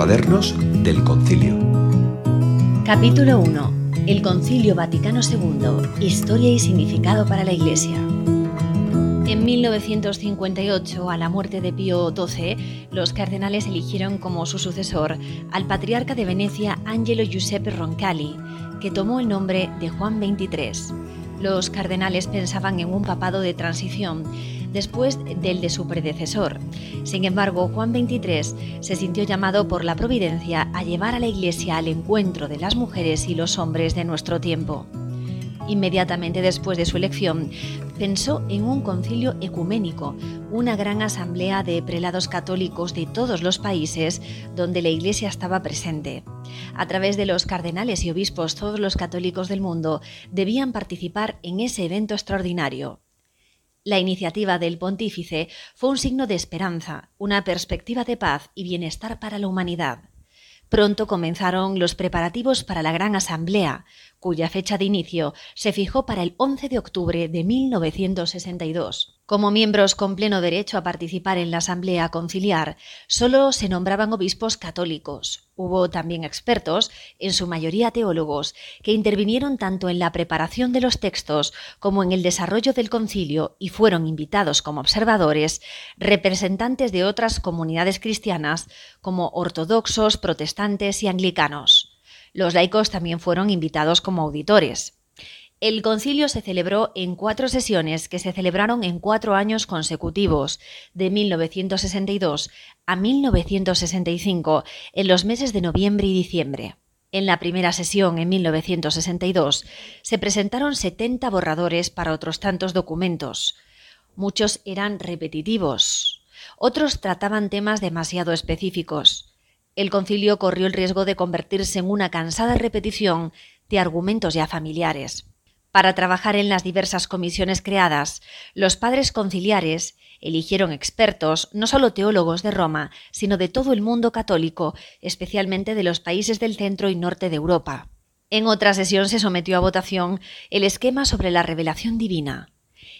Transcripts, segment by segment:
cuadernos del concilio. Capítulo 1. El Concilio Vaticano II. Historia y significado para la Iglesia. En 1958, a la muerte de Pío XII, los cardenales eligieron como su sucesor al patriarca de Venecia Angelo Giuseppe Roncalli, que tomó el nombre de Juan XXIII. Los cardenales pensaban en un papado de transición después del de su predecesor. Sin embargo, Juan XXIII se sintió llamado por la providencia a llevar a la Iglesia al encuentro de las mujeres y los hombres de nuestro tiempo. Inmediatamente después de su elección, pensó en un concilio ecuménico, una gran asamblea de prelados católicos de todos los países donde la Iglesia estaba presente. A través de los cardenales y obispos, todos los católicos del mundo debían participar en ese evento extraordinario. La iniciativa del pontífice fue un signo de esperanza, una perspectiva de paz y bienestar para la humanidad. Pronto comenzaron los preparativos para la Gran Asamblea, cuya fecha de inicio se fijó para el 11 de octubre de 1962. Como miembros con pleno derecho a participar en la Asamblea Conciliar, solo se nombraban obispos católicos. Hubo también expertos, en su mayoría teólogos, que intervinieron tanto en la preparación de los textos como en el desarrollo del concilio y fueron invitados como observadores representantes de otras comunidades cristianas como ortodoxos, protestantes y anglicanos. Los laicos también fueron invitados como auditores. El concilio se celebró en cuatro sesiones que se celebraron en cuatro años consecutivos, de 1962 a 1965, en los meses de noviembre y diciembre. En la primera sesión, en 1962, se presentaron 70 borradores para otros tantos documentos. Muchos eran repetitivos, otros trataban temas demasiado específicos. El concilio corrió el riesgo de convertirse en una cansada repetición de argumentos ya familiares. Para trabajar en las diversas comisiones creadas, los padres conciliares eligieron expertos, no solo teólogos de Roma, sino de todo el mundo católico, especialmente de los países del centro y norte de Europa. En otra sesión se sometió a votación el esquema sobre la revelación divina.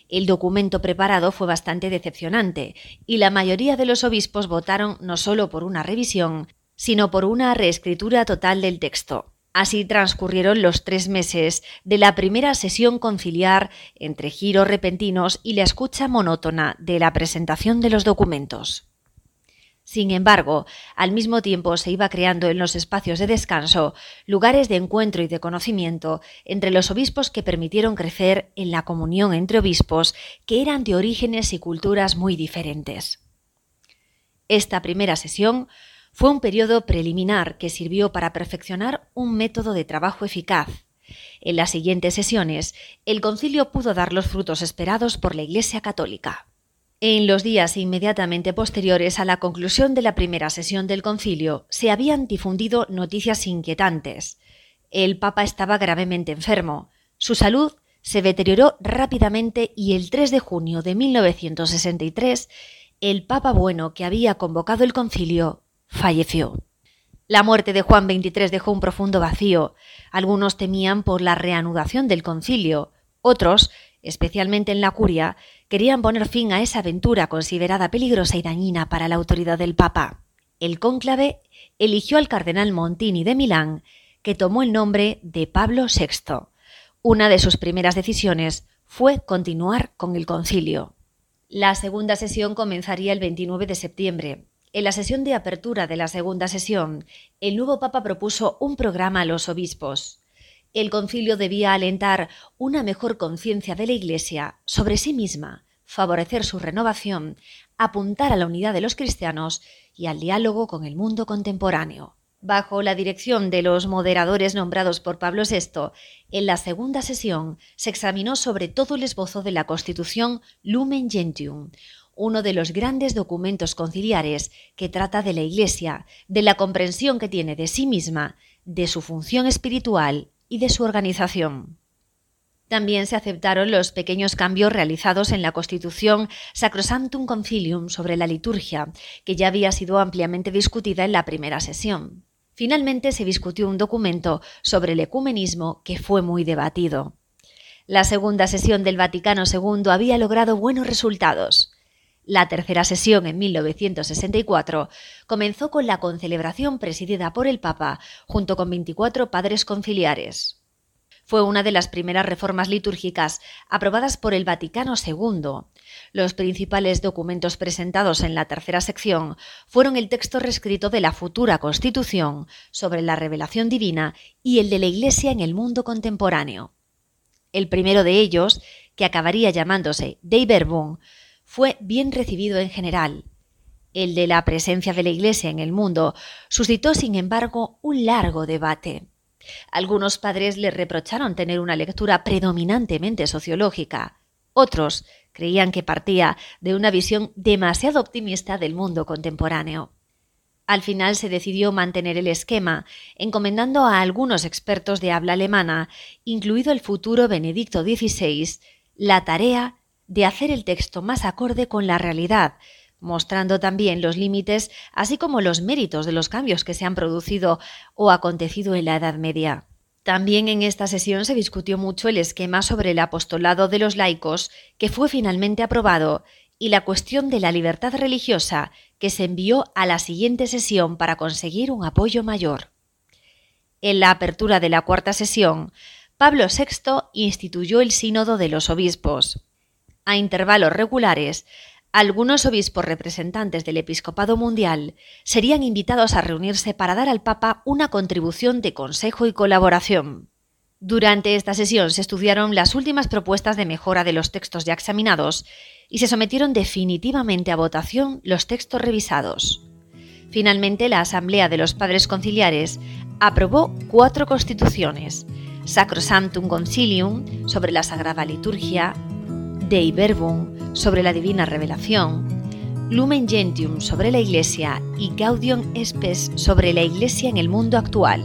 El documento preparado fue bastante decepcionante y la mayoría de los obispos votaron no solo por una revisión, sino por una reescritura total del texto. Así transcurrieron los tres meses de la primera sesión conciliar entre giros repentinos y la escucha monótona de la presentación de los documentos. Sin embargo, al mismo tiempo se iba creando en los espacios de descanso lugares de encuentro y de conocimiento entre los obispos que permitieron crecer en la comunión entre obispos que eran de orígenes y culturas muy diferentes. Esta primera sesión fue un periodo preliminar que sirvió para perfeccionar un método de trabajo eficaz. En las siguientes sesiones, el concilio pudo dar los frutos esperados por la Iglesia Católica. En los días inmediatamente posteriores a la conclusión de la primera sesión del concilio, se habían difundido noticias inquietantes. El Papa estaba gravemente enfermo. Su salud se deterioró rápidamente y el 3 de junio de 1963, el Papa Bueno que había convocado el concilio falleció. La muerte de Juan XXIII dejó un profundo vacío. Algunos temían por la reanudación del concilio, otros, especialmente en la curia, querían poner fin a esa aventura considerada peligrosa y dañina para la autoridad del Papa. El cónclave eligió al cardenal Montini de Milán, que tomó el nombre de Pablo VI. Una de sus primeras decisiones fue continuar con el concilio. La segunda sesión comenzaría el 29 de septiembre. En la sesión de apertura de la segunda sesión, el nuevo Papa propuso un programa a los obispos. El concilio debía alentar una mejor conciencia de la Iglesia sobre sí misma, favorecer su renovación, apuntar a la unidad de los cristianos y al diálogo con el mundo contemporáneo. Bajo la dirección de los moderadores nombrados por Pablo VI, en la segunda sesión se examinó sobre todo el esbozo de la Constitución Lumen Gentium, uno de los grandes documentos conciliares que trata de la Iglesia, de la comprensión que tiene de sí misma, de su función espiritual y de su organización. También se aceptaron los pequeños cambios realizados en la Constitución Sacrosanctum Concilium sobre la liturgia, que ya había sido ampliamente discutida en la primera sesión. Finalmente se discutió un documento sobre el ecumenismo que fue muy debatido. La segunda sesión del Vaticano II había logrado buenos resultados. La tercera sesión, en 1964, comenzó con la concelebración presidida por el Papa, junto con 24 padres conciliares. Fue una de las primeras reformas litúrgicas aprobadas por el Vaticano II. Los principales documentos presentados en la tercera sección fueron el texto reescrito de la futura Constitución sobre la revelación divina y el de la Iglesia en el mundo contemporáneo. El primero de ellos, que acabaría llamándose Dei Verbum, fue bien recibido en general. El de la presencia de la Iglesia en el mundo suscitó, sin embargo, un largo debate. Algunos padres le reprocharon tener una lectura predominantemente sociológica. Otros creían que partía de una visión demasiado optimista del mundo contemporáneo. Al final se decidió mantener el esquema, encomendando a algunos expertos de habla alemana, incluido el futuro Benedicto XVI, la tarea de hacer el texto más acorde con la realidad, mostrando también los límites, así como los méritos de los cambios que se han producido o acontecido en la Edad Media. También en esta sesión se discutió mucho el esquema sobre el apostolado de los laicos, que fue finalmente aprobado, y la cuestión de la libertad religiosa, que se envió a la siguiente sesión para conseguir un apoyo mayor. En la apertura de la cuarta sesión, Pablo VI instituyó el Sínodo de los Obispos a intervalos regulares, algunos obispos representantes del episcopado mundial serían invitados a reunirse para dar al Papa una contribución de consejo y colaboración. Durante esta sesión se estudiaron las últimas propuestas de mejora de los textos ya examinados y se sometieron definitivamente a votación los textos revisados. Finalmente, la Asamblea de los Padres Conciliares aprobó cuatro constituciones: Sacrosanctum Concilium sobre la Sagrada Liturgia, Dei Verbum sobre la Divina Revelación, Lumen Gentium sobre la Iglesia y Gaudium Spes sobre la Iglesia en el mundo actual.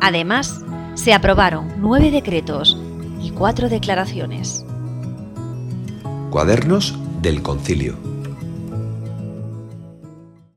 Además, se aprobaron nueve decretos y cuatro declaraciones. Cuadernos del Concilio.